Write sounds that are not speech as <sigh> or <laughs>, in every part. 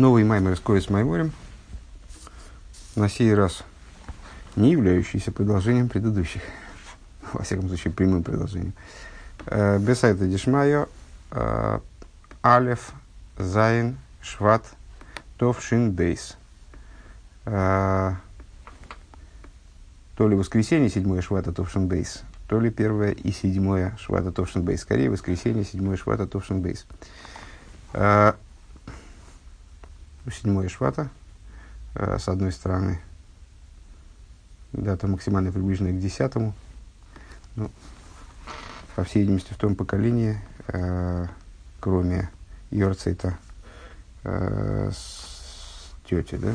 Новый маймер с Майморем, на сей раз не являющийся продолжением предыдущих, <laughs> во всяком случае прямым продолжением. Э, בסייעתא דשמיא, э, אלף, זיין, שבט, תו, שין, בית. Э, то ли воскресенье, седьмое Швата, תו, שין, בית, то ли первое и седьмое Швата, תו, שין, בית. Скорее, воскресенье, седьмое Швата, תו, שין, בית. Седьмое Швата, с одной стороны, дата максимально приближенная к десятому. Ну, по всей видимости, в том поколении, э, кроме Йорцейта э, с тети, да,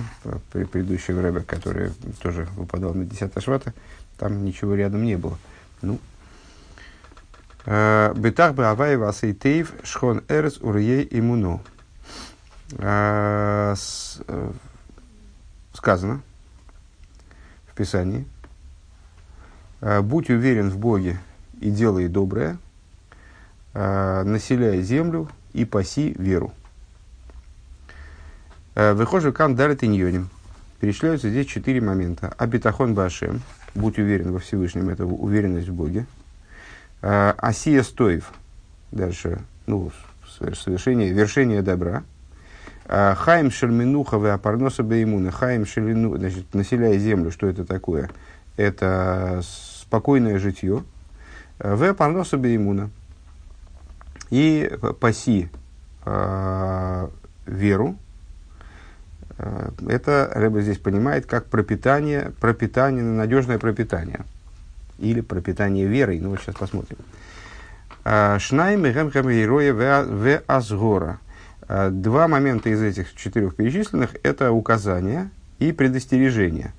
предыдущего рэба, который тоже выпадал на 10 швата, там ничего рядом не было. Ну, э, Бетах бы авай васейтейв шхон эрес урьей имуно. Э, э, сказано в Писании, будь уверен в Боге и делай доброе, населяй землю и паси веру. Выхожу кан дарит иньоним. Перечисляются здесь четыре момента. Абитахон башем. Будь уверен во Всевышнем. Это уверенность в Боге. Асия стоев. Дальше. Ну, совершение, вершение добра. Хаим шельминуха в апарноса беймуна. Хаим шельмину, значит, населяя землю. Что это такое? Это спокойное житье. В апарноса беймуна и паси э, веру. Это Рэба здесь понимает как пропитание, пропитание, надежное пропитание. Или пропитание верой. Ну, вот сейчас посмотрим. Шнайм и в Азгора. Э, два момента из этих четырех перечисленных – это указание и предостережение.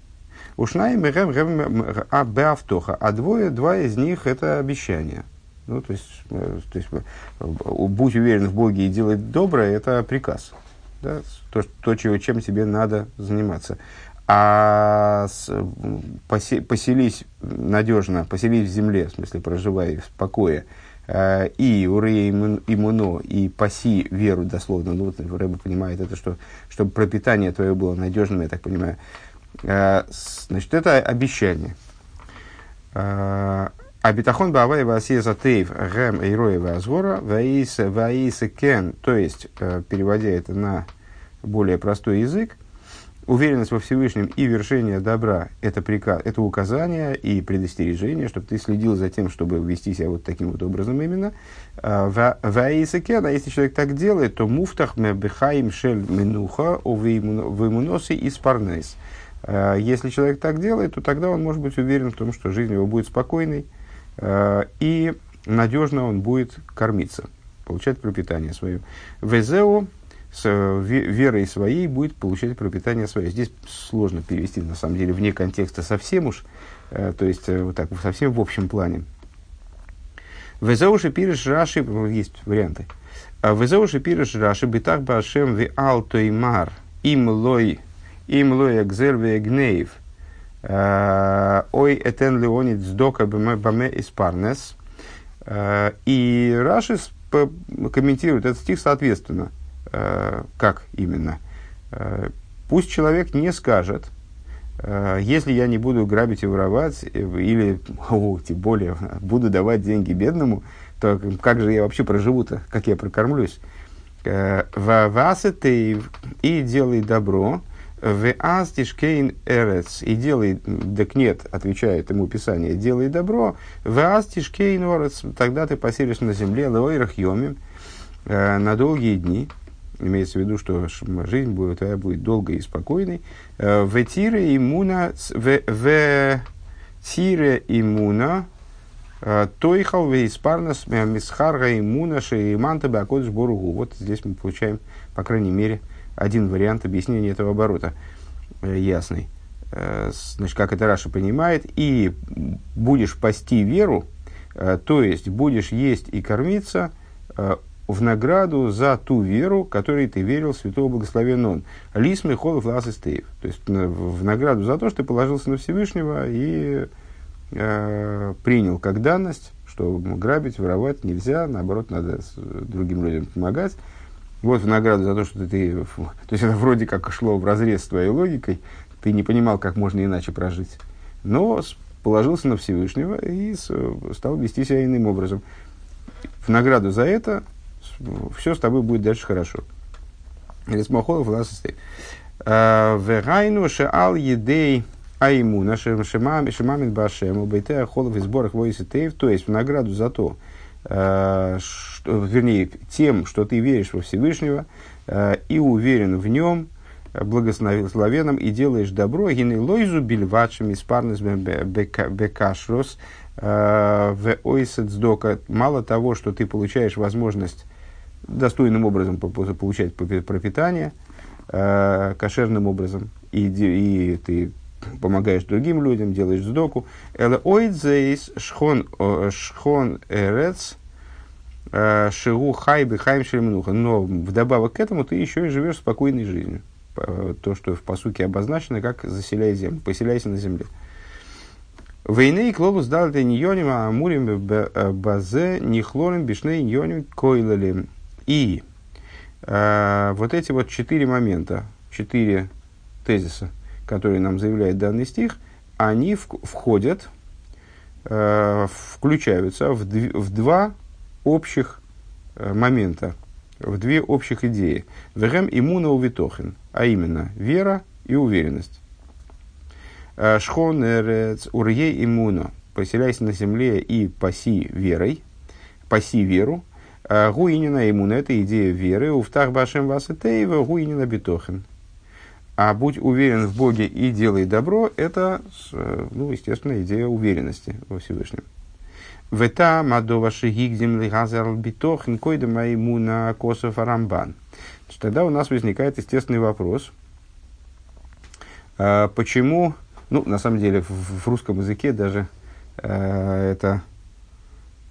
Ушнайм и а Беавтоха. А двое, два из них – это обещание – ну, то есть, э, то есть э, будь уверен в Боге и делай доброе, это приказ. Да? То, то чего, чем тебе надо заниматься. А с, посе, поселись надежно, поселись в земле, в смысле, проживай в покое, и урей иммуно, и паси веру, дословно, ну, вот Рэба понимает это, что, чтобы пропитание твое было надежным, я так понимаю. Э, значит, это обещание. Э, а битахон бавай васия затейв гэм эйроева азгора ваиса ваиса кен, то есть, э, переводя это на более простой язык, уверенность во Всевышнем и вершение добра – это, приказ, это указание и предостережение, чтобы ты следил за тем, чтобы вести себя вот таким вот образом именно. А, ваиса кен, а если человек так делает, то муфтах мебехаим шель минуха вымуносы из парнейс. А, если человек так делает, то тогда он может быть уверен в том, что жизнь его будет спокойной, Э, и надежно он будет кормиться, получать пропитание свое. Везеу с верой своей будет получать пропитание свое. Здесь сложно перевести, на самом деле, вне контекста совсем уж, э, то есть э, вот так совсем в общем плане. Везеуши пириш раши, есть варианты. Везеуши пириш раши битах башем ви алтоймар им лой им лой экзер гнеев – Э, Ой, этен леонид сдока баме испарнес. Э, и Раши комментирует этот стих соответственно. Э, как именно? Пусть человек не скажет, если я не буду грабить и воровать, или, <laughs> о, тем более, <laughs> буду давать деньги бедному, то как же я вообще проживу-то, как я прокормлюсь? Васетей и делай добро, в астишкейн эрец. И делай, так нет, отвечает ему Писание, делай добро. В астишкейн эрец. Тогда ты поселишь на земле леойрах йомим э, на долгие дни. Имеется в виду, что жизнь будет, твоя будет долгой и спокойной. Э, в тире иммуна, в тире иммуна, э, Тойхал вейспарнас мисхарга иммуна шеиманта бакодж боругу. Вот здесь мы получаем, по крайней мере, один вариант объяснения этого оборота э, ясный. Э, значит, как это Раша понимает, и будешь пасти веру, э, то есть будешь есть и кормиться э, в награду за ту веру, которой ты верил, святого благословен он. Лис Михолов Лас То есть в награду за то, что ты положился на Всевышнего и э, принял как данность, что грабить, воровать нельзя, наоборот, надо другим людям помогать Вот в награду за то, что ты... То есть <laughs> это вроде как шло в разрез с твоей логикой, ты не понимал, как можно иначе прожить. Но положился на Всевышнего и стал вести себя иным образом. В награду за это все с тобой будет дальше хорошо. Рисмахолов у нас состоит. «Э, Верайну шеал едей айму нашим шимамин башем убейте холов и сборах воиситеев. То есть в награду за то, э, что, вернее, тем, что ты веришь во Всевышнего э, и уверен в нем, благословенным и делаешь добро, гины лойзу бельвачами спарнес бекашрос в ойсетсдока. Мало того, что ты получаешь возможность достойным образом получать пропитание, э, кошерным образом, и, и ты помогаешь другим людям, делаешь сдоку. Эле ойдзейс шхон, шхон эрец э, шигу хайбы хайм шельмнуха. Но вдобавок к этому ты еще и живешь спокойной жизнью. То, что в посуке обозначено, как заселяй землю, поселяйся на земле. Войны и клобус дал это ньоним, а амурим э, базе нихлорим бишней ньоним койлалим. И э, вот эти вот четыре момента, четыре тезиса, которые нам заявляет данный стих, они в, входят, э, включаются в, дв, в два общих э, момента, в две общих идеи. Вегем иммуна увитохин, а именно вера и уверенность. Э, Шхон эрец урье иммуно, поселяйся на земле и паси верой, паси веру, гуинина иммун – это идея веры. Уфтах башем вас тейва гуинина битохен. А будь уверен в Боге и делай добро – это, э, ну, естественно, идея уверенности во Всевышнем. Вета мадова шигигдим лигазер битохен койда на косов арамбан. Тогда у нас возникает естественный вопрос. Э, почему, ну, на самом деле, в, в русском языке даже это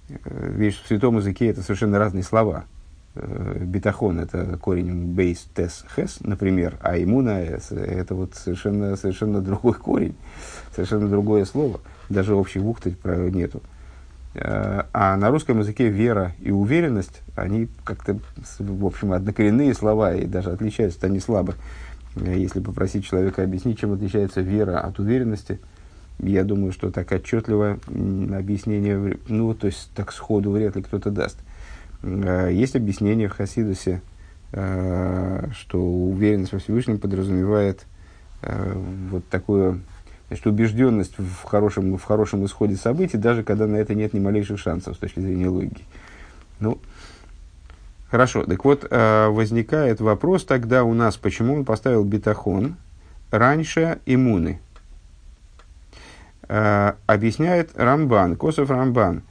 Э, видишь, в святом языке это совершенно разные слова. Э, бетахон – это корень бейс тес хес, например, а иммуна – это вот совершенно, совершенно другой корень, совершенно другое слово. Даже общих букв нету. Э, а на русском языке вера и уверенность, они как-то, в общем, однокоренные слова, и даже отличаются они слабо. Если попросить человека объяснить, чем отличается вера от уверенности – я думаю, что так отчетливо объяснение, ну, то есть так сходу вряд ли кто-то даст. Э, есть объяснение в Хасидусе, э, что уверенность во Всевышнем подразумевает э, вот такую значит, убежденность в хорошем, в хорошем исходе событий, даже когда на это нет ни малейших шансов с точки зрения логики. Ну, хорошо. Так вот, возникает вопрос тогда у нас, почему он поставил бетахон раньше иммуны – объясняет Рамбан, Косов Рамбан.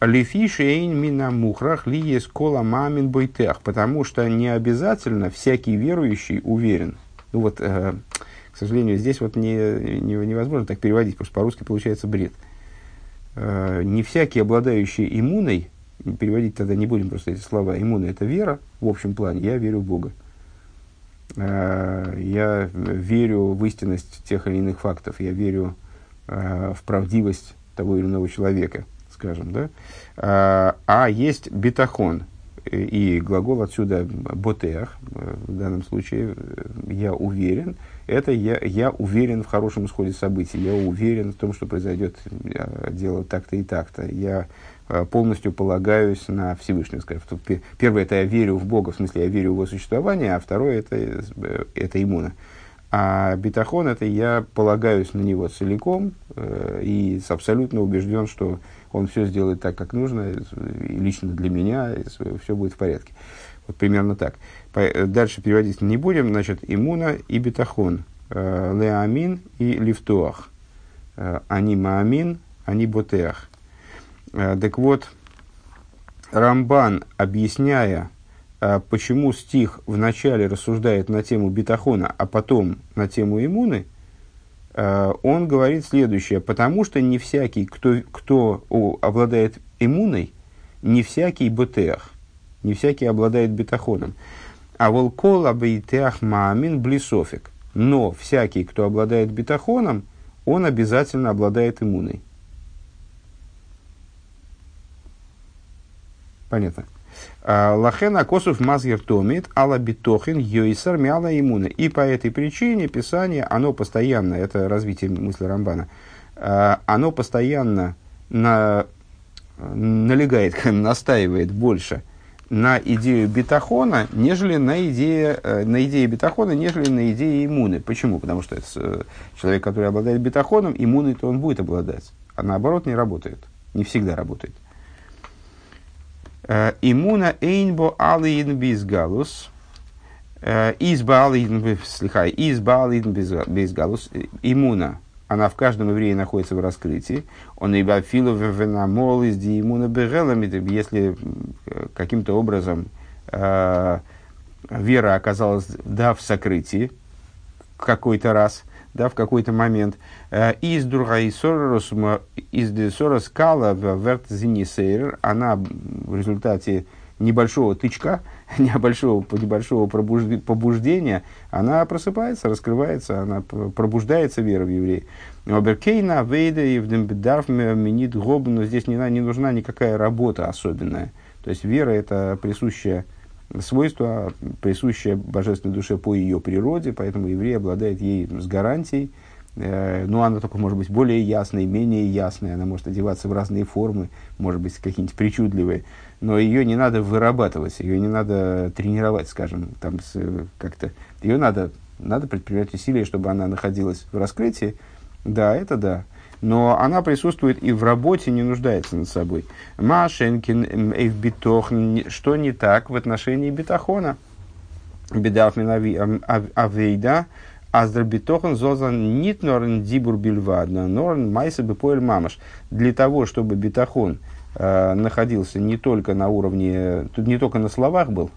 Лифи мина мухрах ли есть кола мамин бойтех, потому что не обязательно всякий верующий уверен. Ну вот, э, к сожалению, здесь вот не, не, невозможно так переводить, потому что по-русски получается бред. Э, не всякий обладающий иммуной, переводить тогда не будем просто эти слова, иммуна это вера в общем плане, я верю в Бога. Э, я верю в истинность тех или иных фактов, я верю Э, в правдивость того или иного человека, скажем, да. А, а есть бетахон, и глагол отсюда ботех, э, в данном случае э, я уверен, это я, я уверен в хорошем исходе событий, я уверен в том, что произойдет дело так-то и так-то, я полностью полагаюсь на Всевышнего. Скажем. Первое, это я верю в Бога, в смысле, я верю в его существование, а второе, это, это иммуна. А бетахон это я полагаюсь на него целиком э, и абсолютно убежден, что он все сделает так, как нужно, и лично для меня, все будет в порядке. Вот примерно так. По, дальше переводить не будем. Значит, иммуна и бетахон. Э, леамин и лифтуах. Э, они маамин, они ботеах. Э, так вот, Рамбан, объясняя почему стих вначале рассуждает на тему бетахона, а потом на тему иммуны, а, он говорит следующее. Потому что не всякий, кто, кто обладает иммуной, не всякий бетеах, не всякий обладает бетахоном. А волкол абейтеах маамин блисофик. Но всякий, кто обладает бетахоном, он обязательно обладает иммуной. Понятно. Лахена косов мазгер томит, ала битохин, йойсар мяла иммуна. И по этой причине Писание, оно постоянно, это развитие мысли Рамбана, оно постоянно на, налегает, <laughs> настаивает больше на идею бетахона, нежели на идее, э, на идее бетахона, нежели на идее иммуны. Почему? Потому что это э, человек, который обладает бетахоном, иммуной то он будет обладать. А наоборот не работает. Не всегда работает. Э, иммуна эйнбо алиин бизгалус. Изба алиин бизгалус. Иммуна она в каждом еврее находится в раскрытии. Он и бафилу венамол из диимуна бегелами, если э, каким-то образом э, вера оказалась да, в сокрытии какой-то раз, да, в какой-то момент. Э, из Дургаисорос, из Десорос Кала в Вертзинисейр, она в результате небольшого тычка, <laughs> небольшого, небольшого побуждения, она просыпается, раскрывается, она пробуждается вера в еврея. Оберкейна, Вейда, Евдембедарф, Минит, Гоб, но здесь не, не нужна никакая работа особенная. То есть вера это присущее свойство, присущее божественной душе по ее природе, поэтому еврей обладает ей с гарантией, э, но она только может быть более ясной, менее ясной, она может одеваться в разные формы, может быть какие-нибудь причудливые но ее не надо вырабатывать, ее не надо тренировать, скажем, там как-то. Ее надо, надо предпринимать усилия, чтобы она находилась в раскрытии. Да, это да. Но она присутствует и в работе, не нуждается над собой. Машенкин, Эйвбитох, что не так в отношении бетахона? Бедафмин Авейда, Аздербитохан зозан нит норн дибур бильвадна, норн майса бепоэль мамаш. Для того, чтобы бетахон – Э, находился не только на уровне, тут не только на словах был,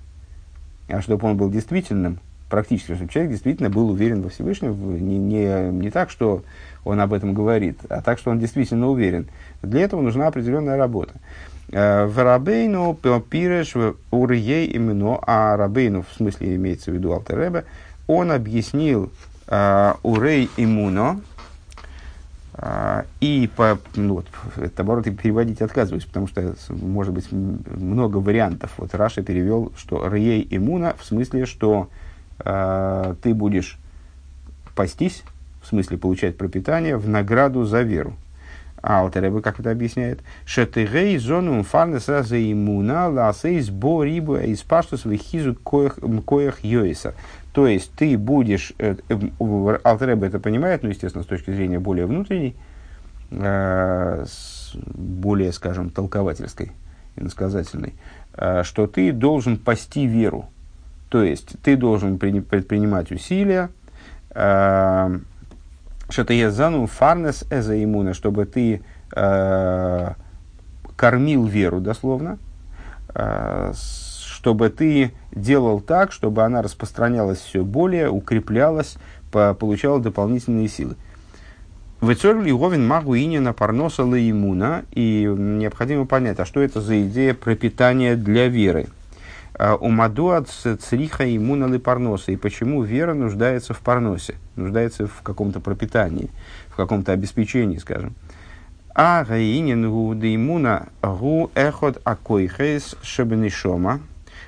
а чтобы он был действительным, практически, чтобы человек действительно был уверен во Всевышнем, не, не, не так, что он об этом говорит, а так, что он действительно уверен. Для этого нужна определенная работа. Э, в Рабейну пиреш урьей именно, а Рабейну, в смысле имеется в виду Алтеребе, он объяснил uh, урей иммуно, а, и по, ну, вот, это, наоборот, переводить отказываюсь, потому что может быть много вариантов. Вот Раша перевел, что Рей иммуна, в смысле, что э, ты будешь пастись, в смысле получать пропитание, в награду за веру. А Алтеребе как это объясняет? Шетырей зону фарнес раза иммуна ласейс бо рибу из паштус вихизу коях йоиса. То есть ты будешь, э, э, это понимает, ну, естественно, с точки зрения более внутренней, э, более, скажем, толковательской, иносказательной, что ты должен пасти веру. То есть ты должен предпринимать усилия, что ты езану фарнес эза иммуна, чтобы ты кормил веру, дословно, чтобы ты делал так, чтобы она распространялась все более, укреплялась, по, получала дополнительные силы. Вецорли Говин Магуини на парноса иммуна, и необходимо понять, а что это за идея пропитания для веры. А, у Мадуат цриха иммуна ли парноса, и почему вера нуждается в парносе, нуждается в каком-то пропитании, в каком-то обеспечении, скажем. А гаинин гу иммуна гу эхот акойхес шебенишома,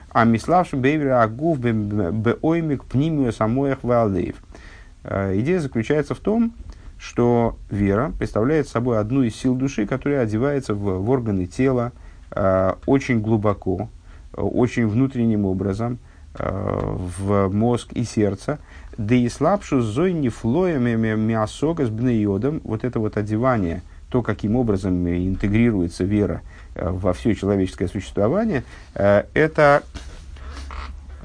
а миславши бейвера агув беоймик пнимию самоях валдеев. Э, идея заключается в том, что вера представляет собой одну из сил души, которая одевается в, в органы тела э, очень глубоко, очень внутренним образом, э, в мозг и сердце. Да и слабшу зой не флоями миасога с бнеодом, вот это вот одевание, то, каким образом интегрируется вера – Э, во все человеческое существование, э, это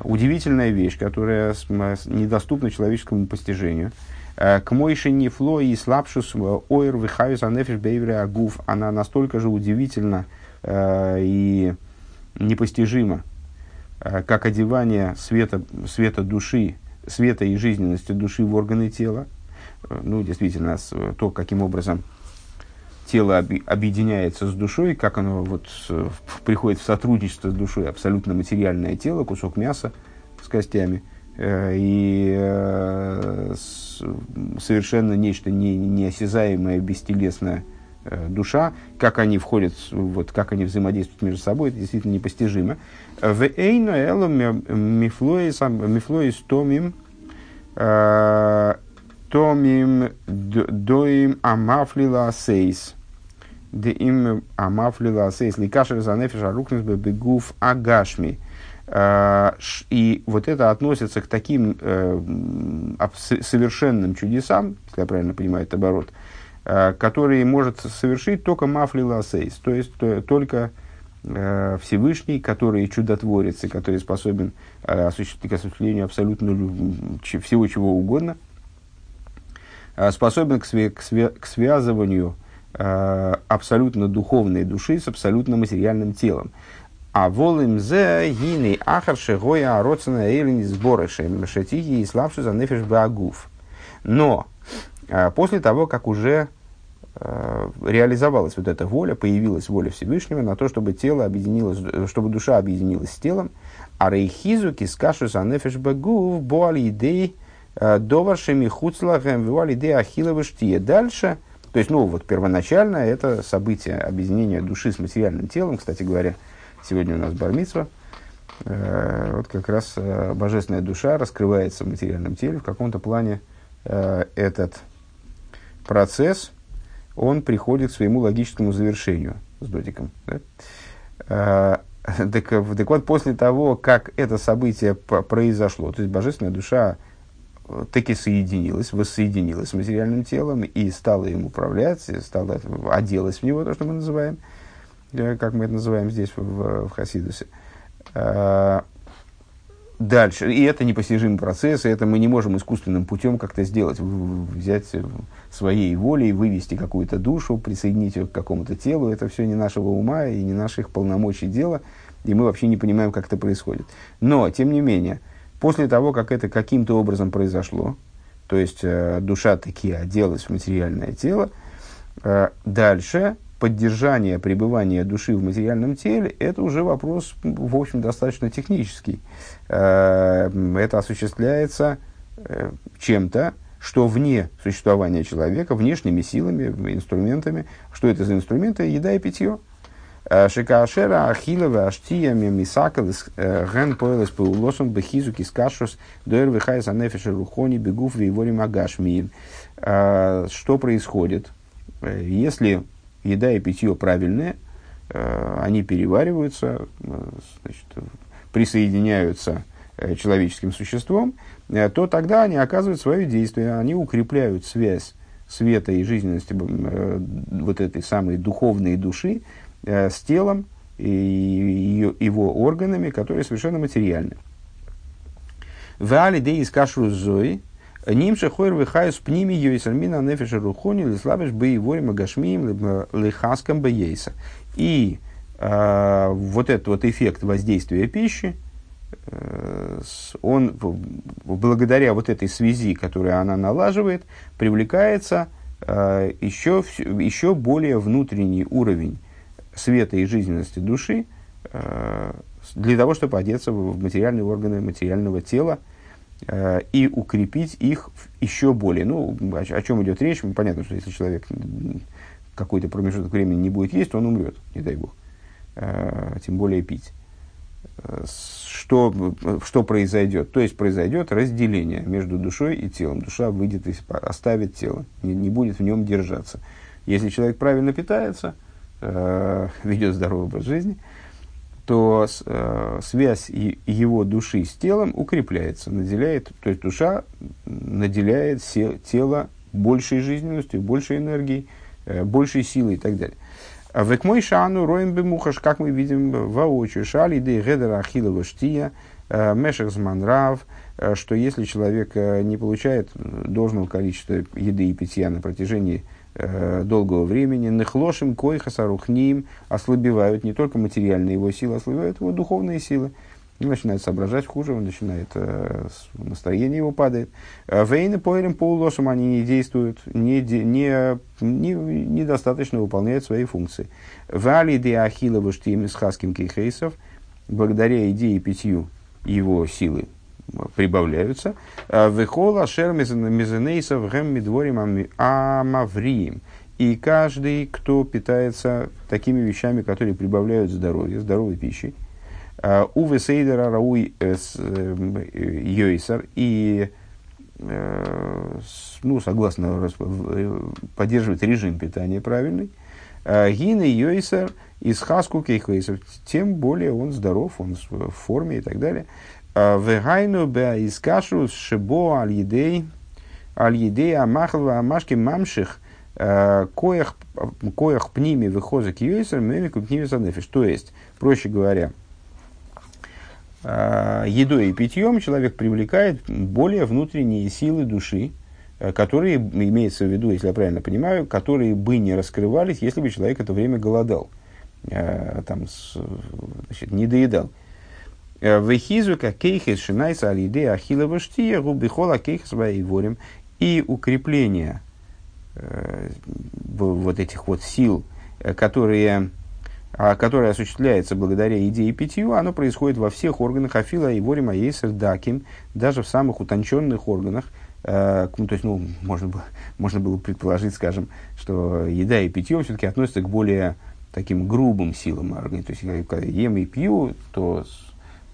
удивительная вещь, которая недоступна человеческому постижению. К мойше не фло и слабшус ойр вихаюс анефиш бейвре агуф. Она настолько же удивительна и непостижима, как одевание света, света души, света и жизненности души в органы тела. Ну, действительно, то, каким образом тело объединяется с душой, как оно вот приходит в сотрудничество с душой, абсолютно материальное тело, кусок мяса с костями, э, и э, совершенно нечто не, неосязаемое, бестелесное, э, душа, как они входят, вот, как они взаимодействуют между собой, это действительно непостижимо. В эйно эло мифлоис томим томим доим амафлила сейс. Де им амафлила сейс. Ликашер за нефиш арукнес бегуф агашми. И вот это относится к таким э, совершенным чудесам, если я правильно понимаю этот оборот, э, которые может совершить только мафлила сейс, то есть то, только э, Всевышний, который чудотворец и который способен э, осуществить к осуществлению абсолютно всего чего угодно – Э, способен к, све- к, све- к связыванию э, абсолютно духовной души с абсолютно материальным телом. А волим зе гины ахар шегоя ароцена эйлин сборыша шатихи и славши за нефиш баагуф. Но э, после того, как уже э, реализовалась вот эта воля, появилась воля Всевышнего на то, чтобы тело объединилось, чтобы душа объединилась с телом, а рейхизу кискашу баагуф боали идеи Э, Доваршими хуцлахем вивали де ахиловы штие. Дальше, то есть, ну, вот первоначально это событие объединения души с материальным телом. Кстати говоря, сегодня у нас бармитсва. Э, вот как раз э, божественная душа раскрывается в материальном теле. В каком-то плане этот процесс, он приходит к своему логическому завершению с дотиком. Да? <laughs> Так, так вот, после того, как это событие произошло, то есть божественная душа таки соединилась, воссоединилась с материальным телом и стала им управлять, стала, оделась в него, то, что мы называем, э, как мы это называем здесь в, в Хасидусе. А, дальше, и это непостижимый процесс, и это мы не можем искусственным путем как-то сделать, взять своей волей, вывести какую-то душу, присоединить ее к какому-то телу, это все не нашего ума и не наших полномочий дела, и мы вообще не понимаем, как это происходит. Но, тем не менее, После того, как это каким-то образом произошло, то есть э, душа таки оделась в материальное тело, э, дальше поддержание пребывания души в материальном теле, это уже вопрос, в общем, достаточно технический. Э, это осуществляется э, чем-то, что вне существования человека, внешними силами, инструментами. Что это за инструменты? Еда и питье. Шикашера Ахилова Аштия Мисакалис Ген Поэлес Паулосом Бехизу Кискашус Дуэр Вихайс Анефиша Рухони Бегуф Вейвори Магашми. Что происходит, если еда и питье правильные, они перевариваются, значит, присоединяются человеческим существом, то тогда они оказывают свое действие, они укрепляют связь света и жизненности вот этой самой духовной души Э, с телом и его органами, которые совершенно материальны. В алиде из кашру зои, Нимша хойр с пними йойсальмина нефиша рухони лислабеш боевой магашмием лихаском бейса. И э, вот этот вот эффект воздействия пищи, э, он благодаря вот этой связи, которую она налаживает, привлекается э, еще, еще более внутренний уровень света и жизненности души э, для того, чтобы одеться в материальные органы материального тела и укрепить их еще более. Ну, о, чем идет речь? Понятно, что если человек какой-то промежуток времени не будет есть, он умрет, не дай бог. Э, тем более пить. Что, что произойдет? То есть произойдет разделение между душой и телом. Душа выйдет и оставит тело, не, не будет в нем держаться. Если человек правильно питается – э, <laughs> ведет здоровый образ жизни, то э, связь его души с телом укрепляется, наделяет, то есть душа наделяет се, тело большей жизненностью, большей энергией, э, большей силой и так далее. А в мой шану роем бемухаш, как мы видим воочию, шали де гедера ахилова штия, э, мешах зманрав, э, что если человек не получает должного количества еды и питья на протяжении э, долгого времени, нехлошим койха сарухним, ослабевают не только материальные его силы, ослабевают его духовные силы. Он начинает соображать хуже, он начинает, э, настроение его падает. Э, Вейны поэлем полулошем они не действуют, не, не, не, недостаточно выполняют свои функции. Вали де ахилова штим с хаским кейхейсов, благодаря идее питью его силы прибавляются. Вехола шер мезенейсов гэм медворим амавриим. И каждый, кто питается такими вещами, которые прибавляют здоровье, здоровой пищей, Уве Сейдера Рауи Йойсер и ну, согласно поддерживать режим питания правильный, Гины Йойсер из Хаску Кейхвейсов, тем более он здоров, он в форме и так далее. Вегайну бе из кашу шибо аль едей аль едей амахл амашки мамших коях коях пними выхозок Йойсер мемику пними санефиш. То есть, проще говоря, едой и питьем человек привлекает более внутренние силы души, Э, которые, имеется в виду, если я правильно понимаю, которые бы не раскрывались, если бы человек это время голодал, э, там, значит, не доедал. Э, Вехизу как кейхес шинайса алиде ахилова штия губихола кейхес ворим и укрепление вот этих вот сил, которые, а, которые осуществляется благодаря идее питью, оно происходит во всех органах Афила и Ворим Аейсер Даким, даже в самых утонченных органах, Э, ну, то есть, ну, можно, было, <laughs> можно было предположить, скажем, что еда и питье все-таки относятся к более таким грубым силам организма. То есть, когда ем и пью, то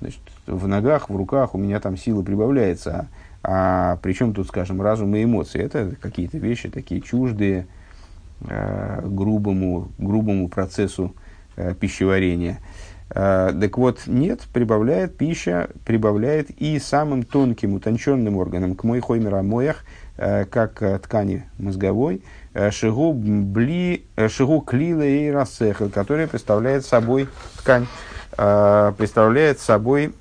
значит, в ногах, в руках у меня там сила прибавляется. А, а причем тут, скажем, разум и эмоции? Это какие-то вещи такие чуждые э, грубому, грубому процессу пищеварения. Э, так вот, нет, прибавляет пища, прибавляет и самым тонким, утонченным органам, к мой хоймера моях, э, как э, ткани мозговой, шигу, бли, шигу клила и рассехал, которая представляет собой ткань, представляет собой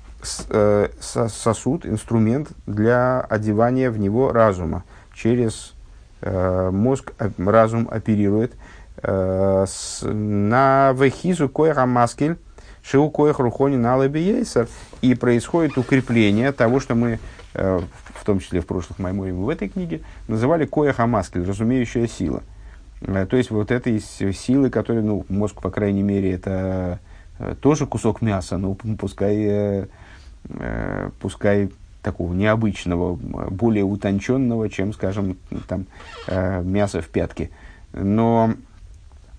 сосуд, инструмент для одевания в него разума. Через мозг разум оперирует на вехизу коэра маскель, Шиу коих рухони на ейсер. И происходит укрепление того, что мы, э, в том числе в прошлых майморе в этой книге, называли коях амаскель, разумеющая сила. Э, то есть вот этой силы, которая, ну, мозг, по крайней мере, это э, тоже кусок мяса, но пускай, пускай такого необычного, более утонченного, чем, скажем, там, мясо в пятке. Но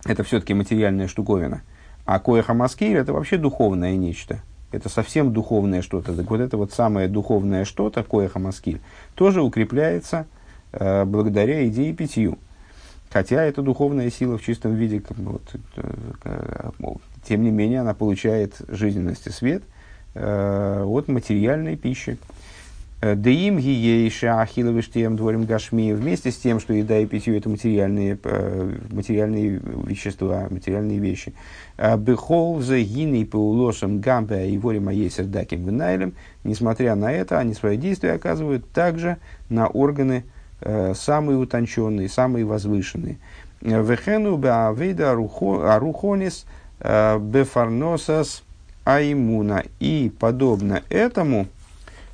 это все-таки материальная штуковина. А коеха маскир это вообще духовное нечто. Это совсем духовное что-то. Так вот это вот самое духовное что-то, коеха маскир, тоже укрепляется э, благодаря идее питью. Хотя это духовная сила в чистом виде, вот, э, э, тем не менее она получает жизненность и свет э, от материальной пищи. Э, Деим гиейша ахиловиштием дворим гашми вместе с тем, что еда и питье это материальные, э, материальные вещества, материальные вещи. Э, Бехол за гиней паулошем гамбе и ворим аесер даким винайлем. Несмотря на это, они свои действия оказывают также на органы самые утонченные, самые возвышенные. Вехену беавейда арухонис бефарносас аймуна. И подобно этому –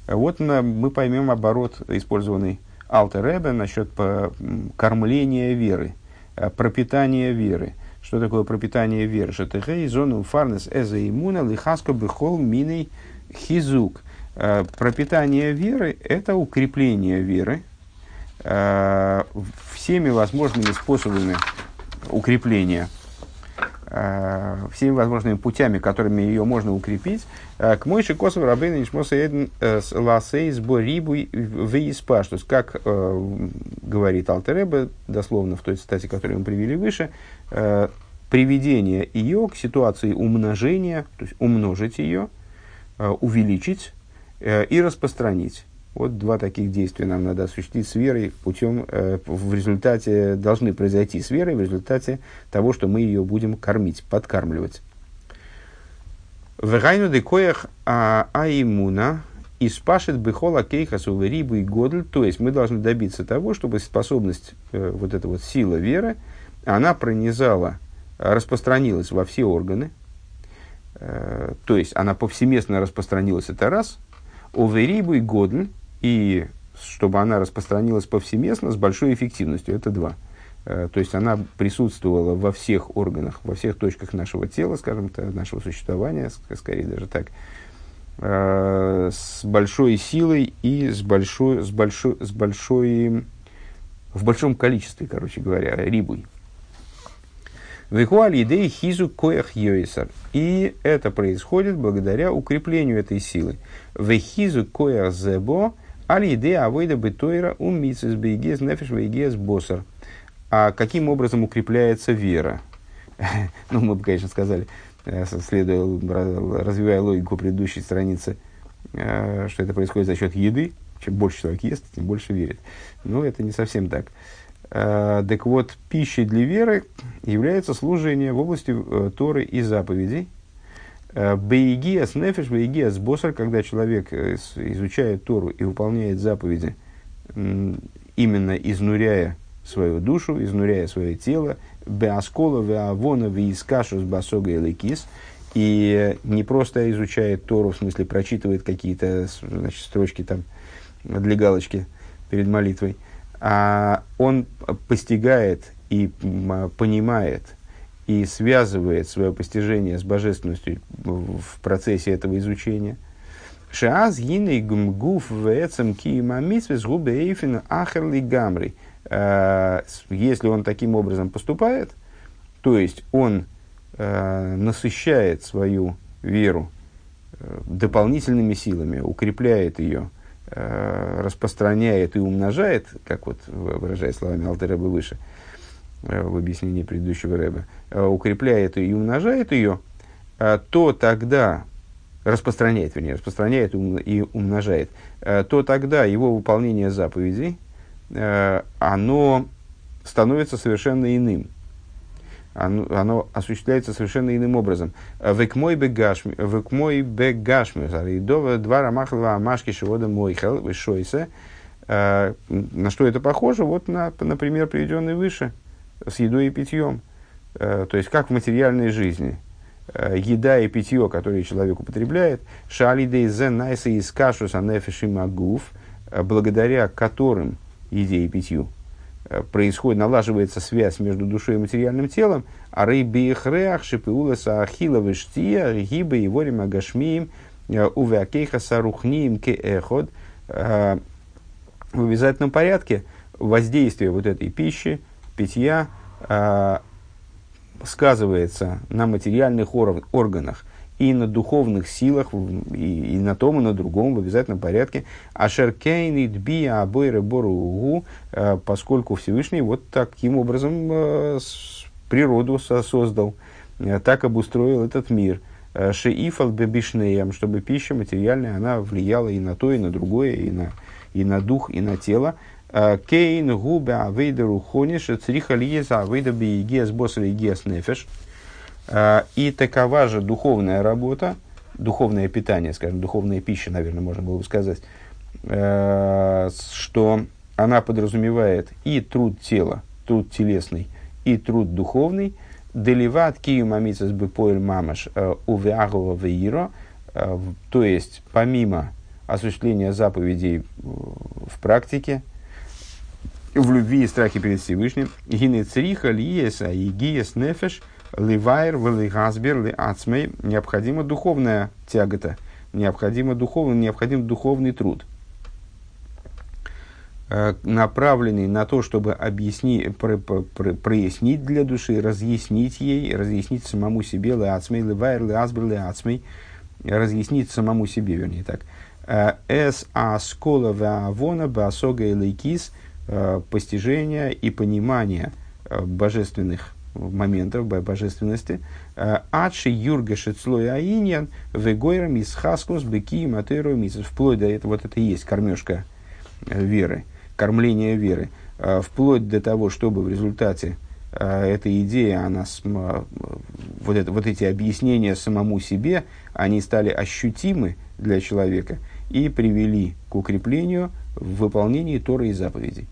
вот мы поймем оборот, использованный Алтер Ребе насчет кормления веры, э, пропитания веры. Что такое пропитание веры? Шатехей зону фарнес эза иммуна лихаско бихол миней хизук. Э, пропитание веры – это укрепление веры э, всеми возможными способами укрепления – Э, всеми возможными путями, которыми ее можно укрепить, э, к Мойши Косов Рабейна Нишмоса Эден э, Ласей Сборибу Веиспаш. То есть, как э, говорит Алтереба, дословно в той цитате, которую мы привели выше, э, приведение ее к ситуации умножения, то есть умножить ее, э, увеличить э, и распространить. Вот два таких действия нам надо осуществить с верой путем, э, в результате, должны произойти с верой в результате того, что мы ее будем кормить, подкармливать. Вегайну декоях аимуна испашет бихола кейхасу рибу и годль. То есть мы должны добиться того, чтобы способность, э, вот эта вот сила веры, она пронизала, распространилась во все органы. Э, то есть она повсеместно распространилась, это раз. Оверибу и годль, и чтобы она распространилась повсеместно с большой эффективностью. Это два. Э, то есть она присутствовала во всех органах, во всех точках нашего тела, скажем так, нашего существования, скорее даже так, э, с большой силой и с большой, с большой, с большой, в большом количестве, короче говоря, рибой. Вихуали идеи хизу коях йойсар. И это происходит благодаря укреплению этой силы. Вехизу коях зебо, али идея авойда бетойра ум мицис бейгез нефиш бейгез босар. А каким образом укрепляется вера? <laughs> ну, мы бы, конечно, сказали, э, следуя, развивая логику предыдущей страницы, э, что это происходит за счет еды. Чем больше человек ест, тем больше верит. Но это не совсем так. Э, так вот, пищей для веры является служение в области Торы и заповедей. Э, Бейгиас нефиш, бейгиас босар, когда человек изучает Тору и выполняет заповеди, именно изнуряя свою душу, изнуряя свое тело, беаскола, веавона, веискашу с басога и лекис, и не просто изучает Тору, в смысле прочитывает какие-то значит, строчки там для галочки перед молитвой, а он постигает и понимает и связывает свое постижение с божественностью в процессе этого изучения. Шааз гиней гумгуф вецем киимамитсвес губе эйфин ахерли гамри. А, если он таким образом поступает, то есть он э, насыщает свою веру э, дополнительными силами, укрепляет ее, Э, распространяет и умножает, как вот выражая словами Алтереба выше, э, в объяснении предыдущего Рэба, э, укрепляет и умножает ее, то тогда распространяет, вернее, распространяет и умножает, то тогда его выполнение заповедей, оно становится совершенно иным оно, оно осуществляется совершенно иным образом. Векмой бегашми, векмой бегашми, два рамахлова амашки шивода мойхел, вишойсе. Э, на что это похоже? Вот на, например, приведенный выше, с едой и питьем. Э, то есть, как в материальной жизни. Э, еда и питье, которые человек употребляет, шалидей зен найса из кашус анефишим агуф, благодаря которым еде и питью, Э, происходит, налаживается связь между душой и материальным телом, а рейбиехреах шипиулеса ахила вештия гиба и ворим агашмием э, увякейха сарухнием ке эход э, в обязательном порядке воздействие вот этой пищи, питья сказывается на материальных органах и на духовных силах, и, и на том, и на другом в обязательном порядке. Ашеркейн и дбия обойры боругу, э, поскольку Всевышний вот таким образом э, природу создал, э, так обустроил этот мир. Шеифал бебишнеям, чтобы пища материальная, она влияла и на то, и на другое, и на, и на дух, и на тело. Кейн губя авейдеру хониш, цриха лиеза авейда биегес босса гес нефеш. А, и такова же духовная работа, духовное питание, скажем, духовная пища, наверное, можно было бы сказать, э, что она подразумевает и труд тела, труд телесный, и труд духовный, деливат кию мамицас бы поэль мамаш э, увиагова веиро, э, то есть помимо осуществления заповедей в практике, в любви и страхе перед Всевышним, гинецриха лиеса и гиес нефеш – Ливайр, Велигасбер, Ли Ацмей, необходима духовная тягота, необходимо духовный, необходим духовный труд, э, направленный на то, чтобы объяснить, про, про, про, прояснить для души, разъяснить ей, разъяснить самому себе, Ли Ацмей, Ливайр, Ли Асбер, Ли разъяснить самому себе, вернее так. Э, С а скола ваавона басога и лейкис э, постижение и понимание божественных моментов божественности. Э, Адши юрга шицлой аиньян вегойрам из хаскус быки матеру Вплоть до этого, вот это и есть кормежка э, веры, кормление веры. Э, вплоть до того, чтобы в результате эта идея, она, вот, это, вот эти объяснения самому себе, они стали ощутимы для человека и привели к укреплению в выполнении Торы и заповедей.